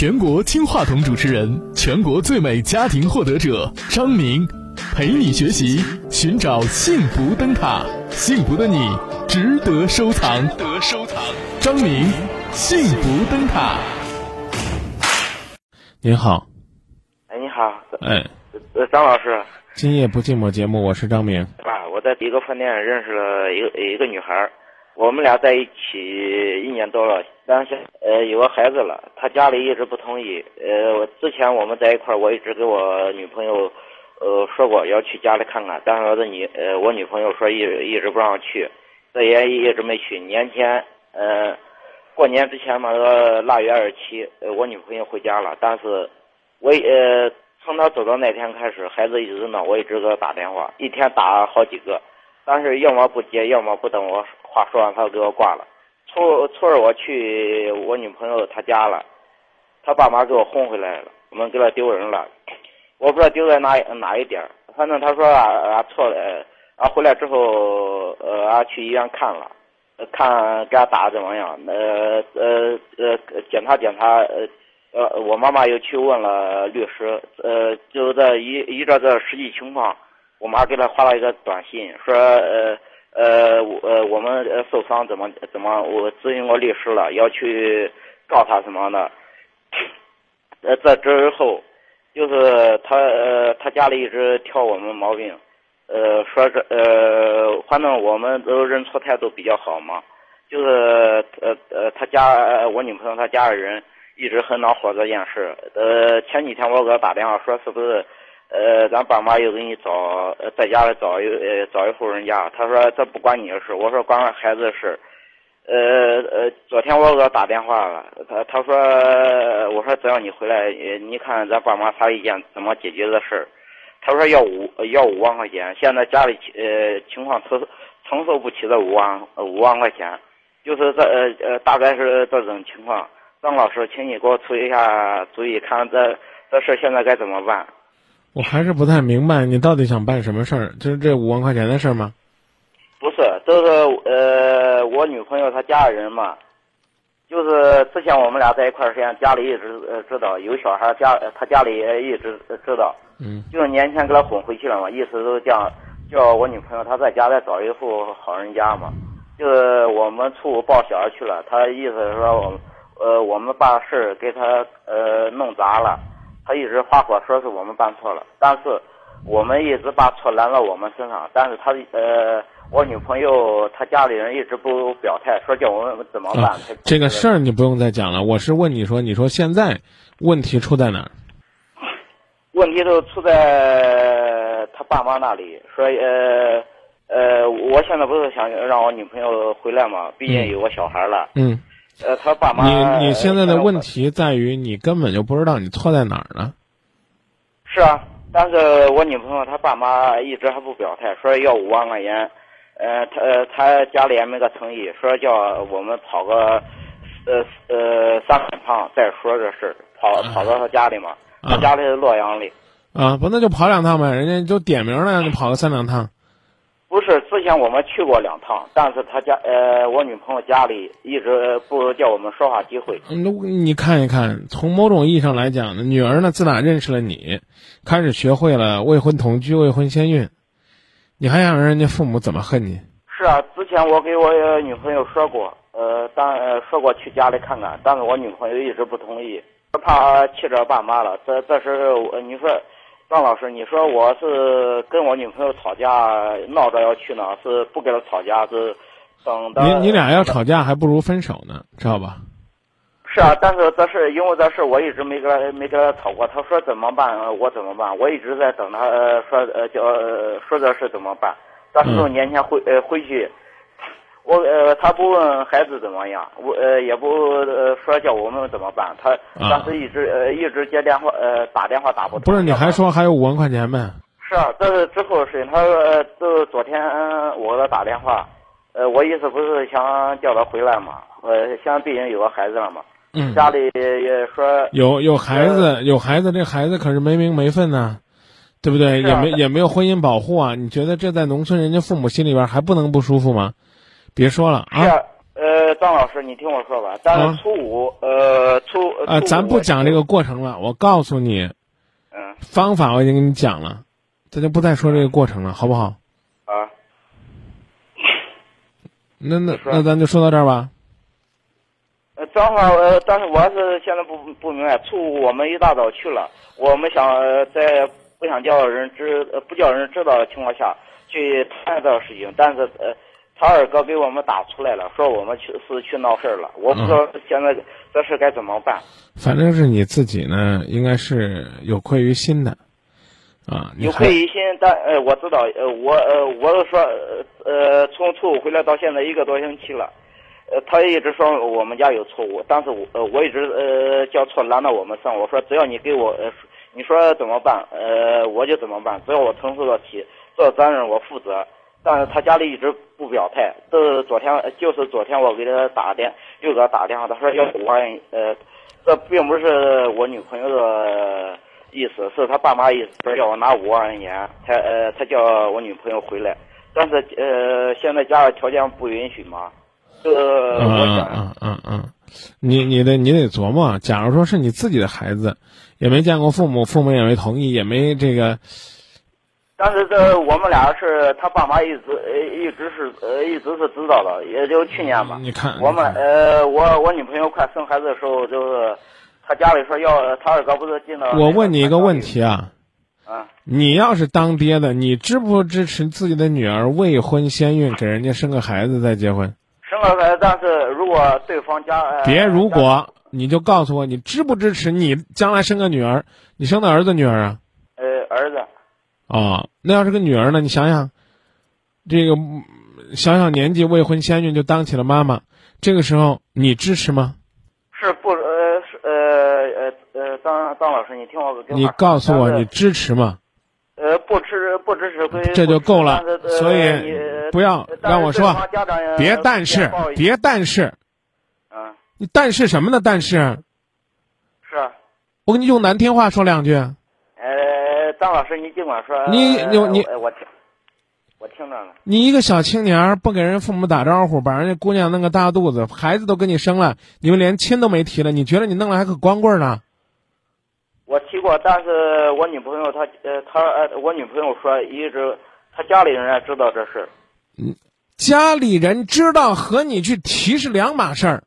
全国金话筒主持人，全国最美家庭获得者张明，陪你学习，寻找幸福灯塔，幸福的你值得收藏。得收藏，张明，幸福灯塔。您好，哎，你好，哎，呃，张老师，今夜不寂寞节目，我是张明。啊，我在一个饭店认识了一个一个女孩儿，我们俩在一起一年多了，但是呃有个孩子了，她家里一直不同意。呃，我之前我们在一块儿，我一直给我女朋友呃说过要去家里看看，但是我的女呃我女朋友说一一直不让去，这也一直没去。年前呃过年之前嘛，腊月二十七，呃我女朋友回家了，但是我呃。从她走的那天开始，孩子一直闹，我一直给她打电话，一天打好几个，但是要么不接，要么不等我话说完，他就给我挂了。初初二我去我女朋友她家了，她爸妈给我轰回来了，我们给他丢人了，我不知道丢在哪哪一点，反正他说啊啊错了，啊回来之后呃啊去医院看了，看给他打的怎么样，呃呃呃检查检查呃。呃，我妈妈又去问了律师，呃，就在依依照这实际情况，我妈给他发了一个短信，说呃呃我呃我们受伤怎么怎么，我咨询过律师了，要去告他什么的。呃，这之后，就是他呃他家里一直挑我们毛病，呃说这呃反正我们都认错态度比较好嘛，就是呃呃他家我女朋友他家里人。一直很恼火这件事，呃，前几天我给他打电话说是不是，呃，咱爸妈又给你找，在家里找一呃找一户人家，他说这不关你的事，我说关孩子的事，呃呃，昨天我给他打电话了，他他说我说只要你回来，你看咱爸妈啥意见，怎么解决这事，他说要五要五万块钱，现在家里呃情况承承受不起这五万五万块钱，就是这呃呃大概是这种情况。张老师，请你给我出一下主意，看这这事现在该怎么办？我还是不太明白，你到底想办什么事儿？就是这五万块钱的事儿吗？不是，都是呃，我女朋友她家里人嘛，就是之前我们俩在一块儿时间，家里一直呃知道有小孩，家他家里也一直知道。嗯。就是年前给他哄回去了嘛，意思都叫叫我女朋友她在家再找一户好人家嘛。就是我们初五抱小孩去了，她意思是说我。呃，我们把事儿给她呃弄砸了，他一直发火说是我们办错了，但是我们一直把错揽到我们身上，但是他呃，我女朋友她家里人一直不表态，说叫我们怎么办？这个事儿你不用再讲了，我是问你说，你说现在问题出在哪儿？问题都出在他爸妈那里，说呃呃，我现在不是想让我女朋友回来嘛，毕竟有个小孩了。嗯。呃，他爸妈，你你现在的问题在于你根本就不知道你错在哪儿呢。是啊，但是我女朋友她爸妈一直还不表态，说要五万块钱，呃，他呃他家里也没个诚意，说叫我们跑个，呃呃三趟再说这事儿，跑跑到他家里嘛，他家里是洛阳的。啊，不那就跑两趟呗，人家就点名了，让你跑个三两趟。不是，之前我们去过两趟，但是他家呃，我女朋友家里一直不叫我们说话机会。嗯，你看一看，从某种意义上来讲呢，女儿呢自打认识了你，开始学会了未婚同居、未婚先孕，你还想让人家父母怎么恨你？是啊，之前我给我女朋友说过，呃，当说过去家里看看，但是我女朋友一直不同意，怕气着爸妈了。这这时候你说。张老师，你说我是跟我女朋友吵架闹着要去呢，是不跟她吵架，是等到。你你俩要吵架，还不如分手呢，知道吧？是啊，但是这事因为这事我一直没跟他没跟他吵过。他说怎么办，我怎么办？我一直在等他说呃叫说这事怎么办。到时候年前回呃回去。我呃，他不问孩子怎么样，我呃也不呃说叫我们怎么办，他当时一直呃一直接电话呃打电话打不通。不是你还说还有五万块钱呗？是啊，这是之后的事情。他呃就昨天我给他打电话，呃，我意思不是想叫他回来嘛，呃，现在毕竟有个孩子了嘛，嗯，家里也说有有孩子有孩子，这孩子可是没名没分呢，对不对？也没也没有婚姻保护啊，你觉得这在农村人家父母心里边还不能不舒服吗？别说了啊！呃，张老师，你听我说吧。但是初五，呃，初呃，咱不讲这个过程了，我告诉你，嗯方法我已经跟你讲了，咱就不再说这个过程了，好不好？啊，那那那咱就说到这儿吧。呃，正好呃，但是我是现在不不明白，初五我们一大早去了，我们想呃在不想叫人知呃不叫人知道的情况下去谈这个事情，但是呃，他二哥给我们打出来了，说我们去是去闹事儿了，我不知道现在这事该怎么办。反正是你自己呢，应该是有愧于心的，啊，有愧于心，但呃，我知道，呃，我呃，我是说，呃呃，从初五回来到现在一个多星期了，呃，他一直说我们家有错误，但是我呃，我一直呃叫错拦到我们上，我说只要你给我呃，你说怎么办，呃，我就怎么办，只要我承受得起，这责任我负责。但是他家里一直不表态，都是昨天就是昨天我给他打电，又给他打电话，他说要五万，呃，这并不是我女朋友的意思，是他爸妈意思，说要我拿五万块钱，他呃他叫我女朋友回来，但是呃现在家里条件不允许嘛，这嗯我想，嗯嗯嗯，你你得你得琢磨，假如说是你自己的孩子，也没见过父母，父母也没同意，也没这个，但是这我们俩是他爸妈一直呃一直是呃一直是知道的，也就去年吧，你看我们呃我我女朋友快生孩子的时候，就是他家里说要他二哥不是进了，我问你一个问题啊，啊，你要是当爹的，你支不支持自己的女儿未婚先孕，给人家生个孩子再结婚？生了孩子，但是如果对方家呃别如果，你就告诉我，你支不支持你将来生个女儿？你生的儿子女儿啊？呃儿子。哦，那要是个女儿呢？你想想，这个嗯小小年纪未婚先孕就当起了妈妈，这个时候你支持吗？是不呃是呃呃呃，张张老师，你听我个你告诉我，你支持吗？呃不支不支持归这就够了所以你不要让我说别但是，别但是，嗯你但是什么呢？但是，是啊我给你用难听话说两句。呃张老师，你尽管说，你你你呃我听我听着呢，你一个小青年儿不给人父母打招呼，把人家姑娘弄个大肚子，孩子都给你生了，你们连亲都没提了，你觉得你弄了还可光棍呢？我提过，但是我女朋友她呃她呃我女朋友说一直她家里人也知道这事嗯家里人知道和你去提是两码事儿。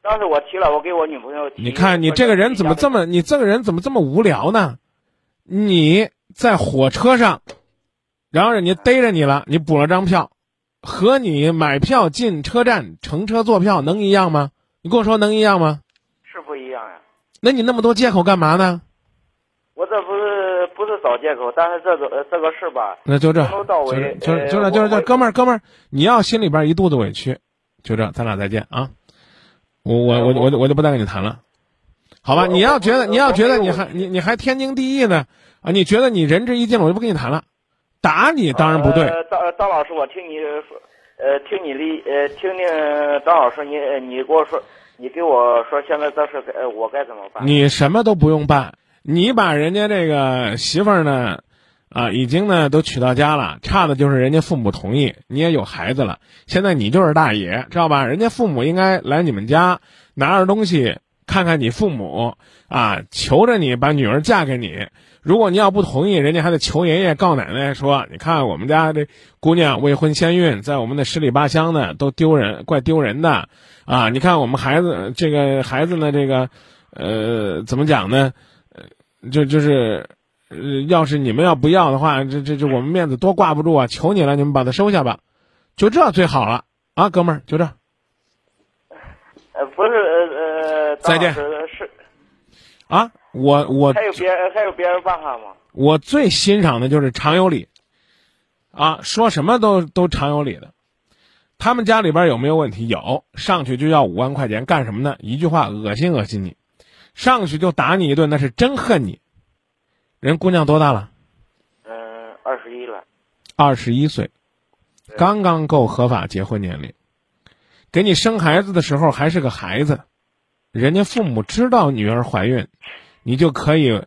当时我提了，我给我女朋友提。你看你这个人怎么这？么，你这个人怎么这么无聊呢？你在火车上，然后人家逮着你了，你补了张票，和你买票进车站乘车坐票能一样吗？你跟我说能一样吗？是不一样呀。那你那么多借口干嘛呢？我这不是不是找借口，但是这个呃这个事吧，那就这，从头到就就呃就这，就哥们儿，哥们儿，你要心里边一肚子委屈，就这，咱俩再见啊！我我我我我就不再跟你谈了，好吧？你要觉得你要觉得你还你你还天经地义呢啊？你觉得你仁至义尽了，我就不跟你谈了。打你当然不对，呃，张张老师，我听你说，呃，听你的，呃，听听张老师，你呃你给我说，你给我说，现在这事该呃我该怎么办？你什么都不用办，你把人家这个媳妇儿呢，啊，已经呢都娶到家了，差的就是人家父母同意，你也有孩子了，现在你就是大爷，知道吧？人家父母应该来你们家拿着东西看看你父母啊，求着你把女儿嫁给你。如果你要不同意，人家还得求爷爷告奶奶说，你看我们家这姑娘未婚先孕，在我们的十里八乡呢都丢人，怪丢人的啊！你看我们孩子这个孩子呢，这个呃怎么讲呢？呃，就就是。呃，要是你们要不要的话，这这这我们面子多挂不住啊！求你了，你们把它收下吧，就这最好了啊，哥们儿，就这。呃，不是，再见是啊，我我还有别还有别人办法吗？我最欣赏的就是常有理，啊，说什么都都常有理的。他们家里边有没有问题？有，上去就要五万块钱，干什么呢？一句话，恶心恶心你，上去就打你一顿，那是真恨你。人姑娘多大了？嗯、二十一了。二十一岁，刚刚够合法结婚年龄。给你生孩子的时候还是个孩子，人家父母知道女儿怀孕，你就可以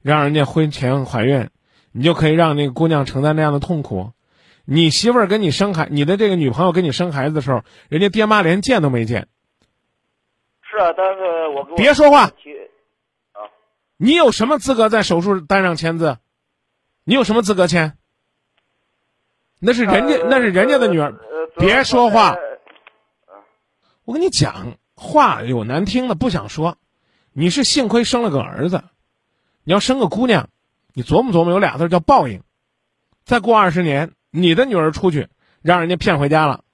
让人家婚前怀孕，你就可以让那个姑娘承担那样的痛苦。你媳妇儿跟你生孩，你的这个女朋友跟你生孩子的时候，人家爹妈连见都没见，是啊，但是我我别说话啊你有什么资格在手术单上签字？你有什么资格签？那是人家，呃那是人家的女儿。别说话是我跟你讲，话有难听的，不想说。你是幸亏生了个儿子，你要生个姑娘，你琢磨琢磨，有俩字叫报应。再过二十年，你的女儿出去，让人家骗回家了。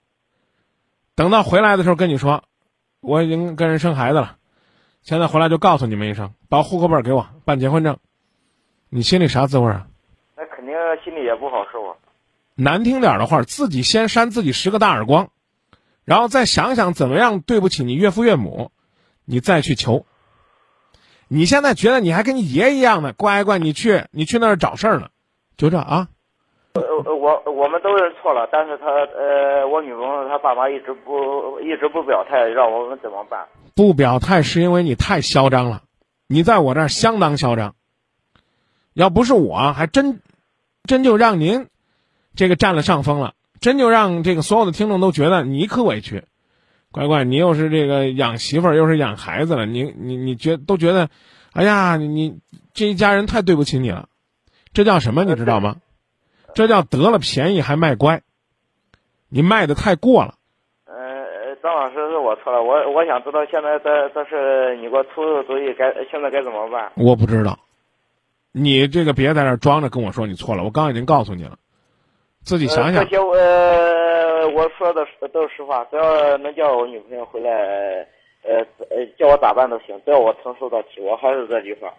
等到回来的时候跟你说，我已经跟人生孩子了，现在回来就告诉你们一声，把户口本给我，办结婚证。你心里啥滋味啊？那肯定心里也不好受啊。难听点的话，自己先扇自己十个大耳光，然后再想想怎么样对不起你岳父岳母，你再去求。你现在觉得你还跟你爷一样的乖乖，你去你去那儿找事儿呢，就这啊？呃，呃我我们都认错了，但是他呃，我女朋友她爸妈一直不一直不表态，让我们怎么办？不表态是因为你太嚣张了，你在我这儿相当嚣张。要不是我，还真真就让您这个占了上风了，真就让这个所有的听众都觉得你可委屈。乖乖，你又是这个养媳妇儿，又是养孩子了，你你你觉都觉得，哎呀，你你这一家人太对不起你了，这叫什么？你知道吗？这叫得了便宜还卖乖，你卖的太过了。呃，张老师是我错了，我我想知道现在这这是你给我出的主意，该现在该怎么办？我不知道，你这个别在那儿装着跟我说你错了，我刚刚已经告诉你了，自己想想呃这。些呃，我说的是都是实话，只要能叫我女朋友回来，呃呃，叫我咋办都行，只要我承受得起。我还是这句话，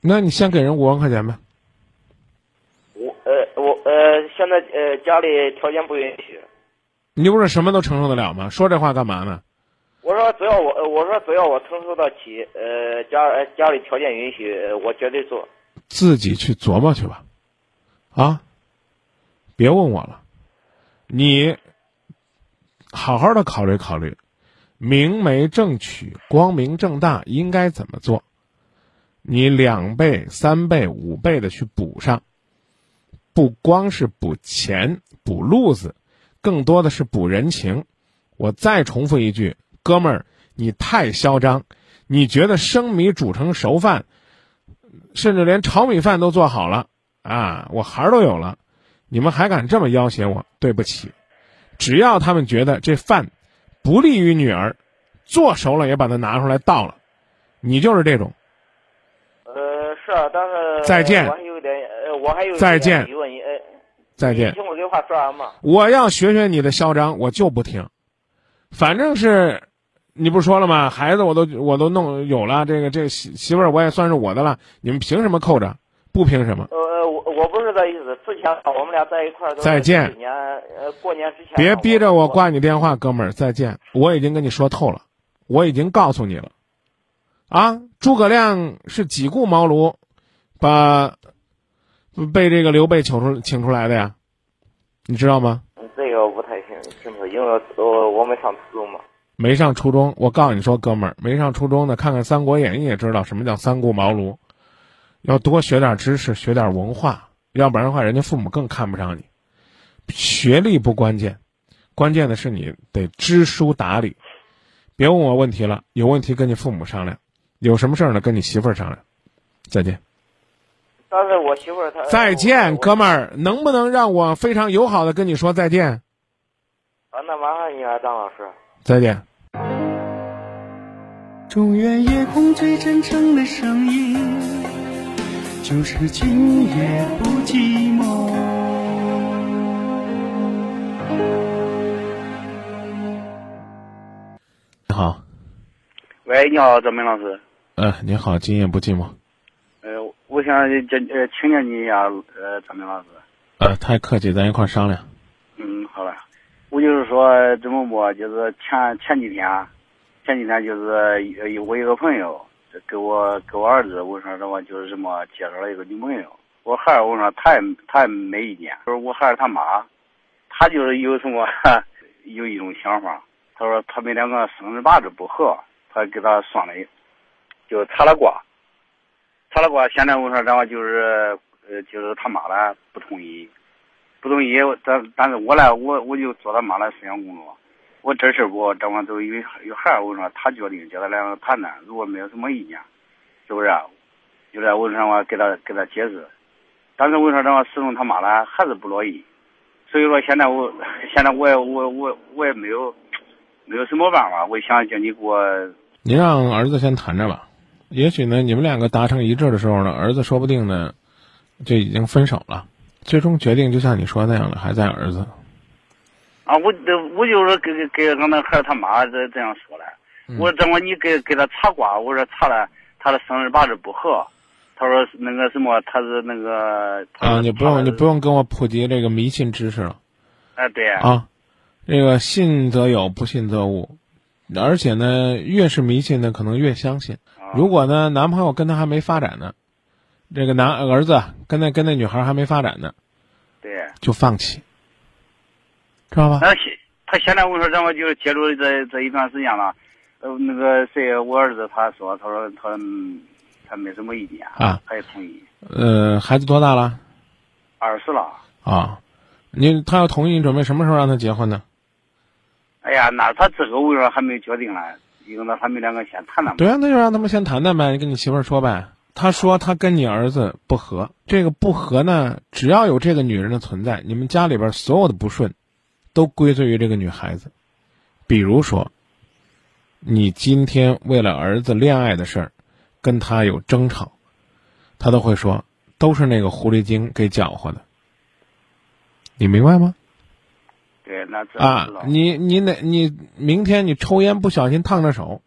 那你先给人五万块钱呗。我呃我呃现在呃家里条件不允许。你不是什么都承受得了吗？说这话干嘛呢？我说只要我，呃我说只要我承受得起，呃，家呃家里条件允许，呃我绝对做。自己去琢磨去吧，啊，别问我了，你好好的考虑考虑，明媒正娶、光明正大应该怎么做？你两倍、三倍、五倍的去补上，不光是补钱、补路子，更多的是补人情。我再重复一句，哥们儿，你太嚣张，你觉得生米煮成熟饭？甚至连炒米饭都做好了啊！我孩儿都有了，你们还敢这么要挟我？对不起，只要他们觉得这饭不利于女儿，做熟了也把它拿出来倒了，你就是这种。呃，是啊，但是再见我还有一点，呃，我还有再见问，呃，再见你。听我这话说完嘛？我要学学你的嚣张，我就不听。反正是，你不说了吗？孩子我都我都弄有了，这个这个媳媳妇儿我也算是我的了，你们凭什么扣着？不凭什么？呃，是这意思，之前我们俩在一块儿再见年，呃，过年之前别逼着我挂。你电话，哥们儿，再见。我已经跟你说透了，我已经告诉你了，啊，诸葛亮是几顾茅庐，把被这个刘备请出请出来的呀，你知道吗？这个我不太清清楚，因为我我没上初中嘛。没上初中，我告诉你说，哥们儿，没上初中的，看看《三国演义》也知道什么叫三顾茅庐，要多学点知识，学点文化，要不然的话，人家父母更看不上你。学历不关键，关键的是你得知书达理。别问我问题了，有问题跟你父母商量，有什么事儿呢跟你媳妇儿商量。再见，但是我媳妇儿她再见，哥们儿，能不能让我非常友好的跟你说再见？啊，那麻烦你了，张老师。再见。中原夜空最真诚的声音，就是今夜不寂寞。你好，喂，你好，张明老师。呃，你好，今夜不寂寞。呃，我想这呃请教你一下，呃，张明老师。呃，太客气，咱一块儿商量。嗯，好了。我就是说怎么播，就是前前几天，前几天就是呃我一个朋友给我给我儿子，我说什么就是什么介绍了一个女朋友。我孩儿我说他也他也没意见，说我孩儿他妈，他就是有什么有一种想法，他说他们两个生日八字不合，他给他算了，就查了卦，查了卦。现在我说然后就是呃就是他妈呢不同意，不同意，但但是我呢，我我就做他妈的思想工作，我这事我，这完都有有孩儿，我说他决定叫他两个谈谈，如果没有什么意见，是不是？就在我说我给他给他解释，但是我说这话始终他妈呢还是不乐意，所以说现在我 现在我也我我我也没有没有什么办法，我想叫你给我，你让儿子先谈着吧，也许呢，你们两个达成一致的时候呢，儿子说不定呢就已经分手了，最终决定就像你说那样的，还在儿子。啊，我这我就是给给给俺那孩儿他妈这这样说了，我说怎么你给给他查卦，我说查了他的生日八字不合。他说：“那个什么，他是那个啊，你不用你不用跟我普及这个迷信知识了。啊，对啊，这个信则有，不信则无。而且呢，越是迷信的，可能越相信。如果呢，男朋友跟他还没发展呢，这个男儿子跟那跟那女孩还没发展呢，对，就放弃，知道吧？那现他现在我说咱们就是接触这这一段时间了，呃，那个谁，我儿子他说，他说他。”他没什么意见啊，他也同意。呃，孩子多大了？二十了。啊，你他要同意，你准备什么时候让他结婚呢？哎呀，那他这个我说还没决定呢，因为那他们两个先谈谈。对啊，那就让他们先谈谈呗，你跟你媳妇儿说呗。他说他跟你儿子不和，这个不和呢，只要有这个女人的存在，你们家里边所有的不顺，都归罪于这个女孩子。比如说，你今天为了儿子恋爱的事儿。跟他有争吵，他都会说都是那个狐狸精给搅和的，你明白吗？对，那啊，你你哪你明天你抽烟不小心烫着手，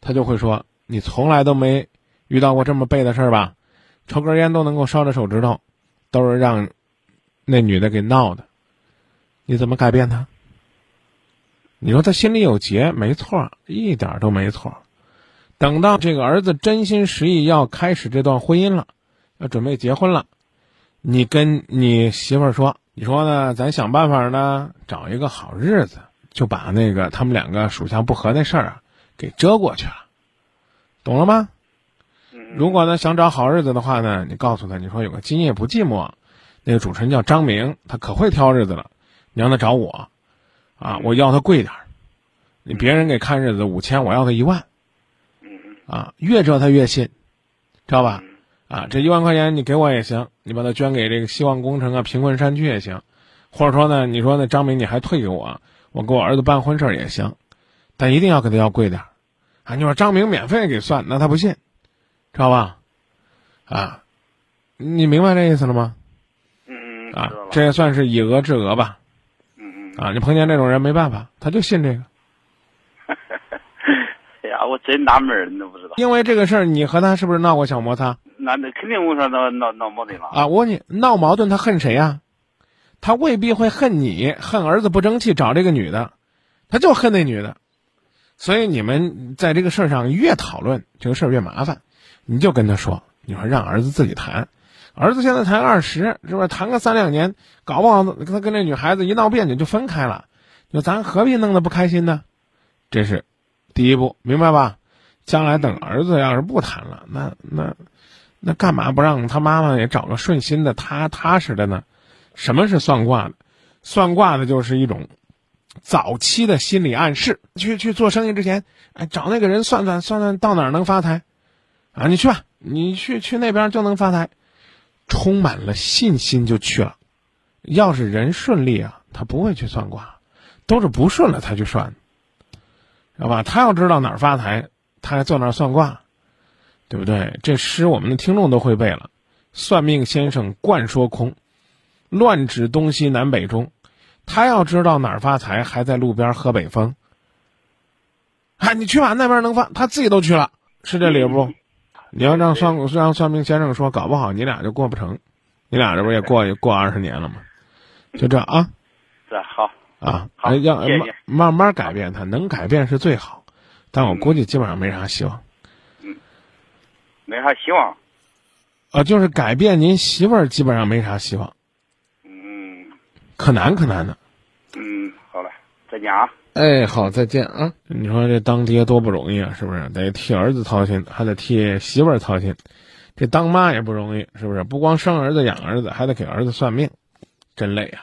他就会说你从来都没遇到过这么背的事儿吧？抽根烟都能够烧着手指头，都是让那女的给闹的，你怎么改变他？你说他心里有结，没错，一点都没错。等到这个儿子真心实意要开始这段婚姻了，要准备结婚了，你跟你媳妇儿说，你说呢？咱想办法呢，找一个好日子，就把那个他们两个属相不合那事儿啊，给遮过去了，懂了吗？如果呢想找好日子的话呢，你告诉他，你说有个今夜不寂寞，那个主持人叫张明，他可会挑日子了，你让他找我，啊，我要他贵点儿，你别人给看日子五千，我要他一万。啊，越折他越信，知道吧？啊，这一万块钱你给我也行，你把它捐给这个希望工程啊、贫困山区也行，或者说呢，你说那张明你还退给我，我给我儿子办婚事也行，但一定要给他要贵点儿啊！你说张明免费给算，那他不信，知道吧？啊，你明白这意思了吗？嗯嗯。啊，这也算是以讹制讹吧？啊，你碰见这种人没办法，他就信这个。哎呀我真纳闷你都不知道。因为这个事儿，你和他是不是闹过小摩擦？那那肯定，我说闹闹闹矛盾了。啊，我问你，闹矛盾他恨谁呀？他未必会恨你，恨儿子不争气找这个女的，他就恨那女的。所以你们在这个事儿上越讨论，这个事儿越麻烦。你就跟他说，你说让儿子自己谈，儿子现在才二十，是不是？谈个三两年，搞不好他跟那女孩子一闹别扭就分开了，就咱何必弄得不开心呢？这是。第一步明白吧？将来等儿子要是不谈了，那那那干嘛不让他妈妈也找个顺心的、踏踏实的呢？什么是算卦的？算卦的就是一种早期的心理暗示。去去做生意之前，哎，找那个人算算算算到哪儿能发财啊？你去吧，你去去那边就能发财，充满了信心就去了。要是人顺利啊，他不会去算卦，都是不顺了才去算。知道吧？他要知道哪儿发财，他还坐那儿算卦，对不对？这诗我们的听众都会背了。算命先生惯说空，乱指东西南北中。他要知道哪儿发财，还在路边喝北风。嗨，你去吧，那边能发，他自己都去了，是这理不？你要让算让算命先生说，搞不好你俩就过不成，你俩这不也过过二十年了吗？就这啊。是好。啊，要慢慢慢改变，他能改变是最好，但我估计基本上没啥希望。嗯，没啥希望。啊，就是改变您媳妇儿基本上没啥希望。嗯。可难可难的。嗯，好了，再见啊。哎，好，再见啊！你说这当爹多不容易啊，是不是？得替儿子操心，还得替媳妇儿操心。这当妈也不容易，是不是？不光生儿子养儿子，还得给儿子算命，真累啊。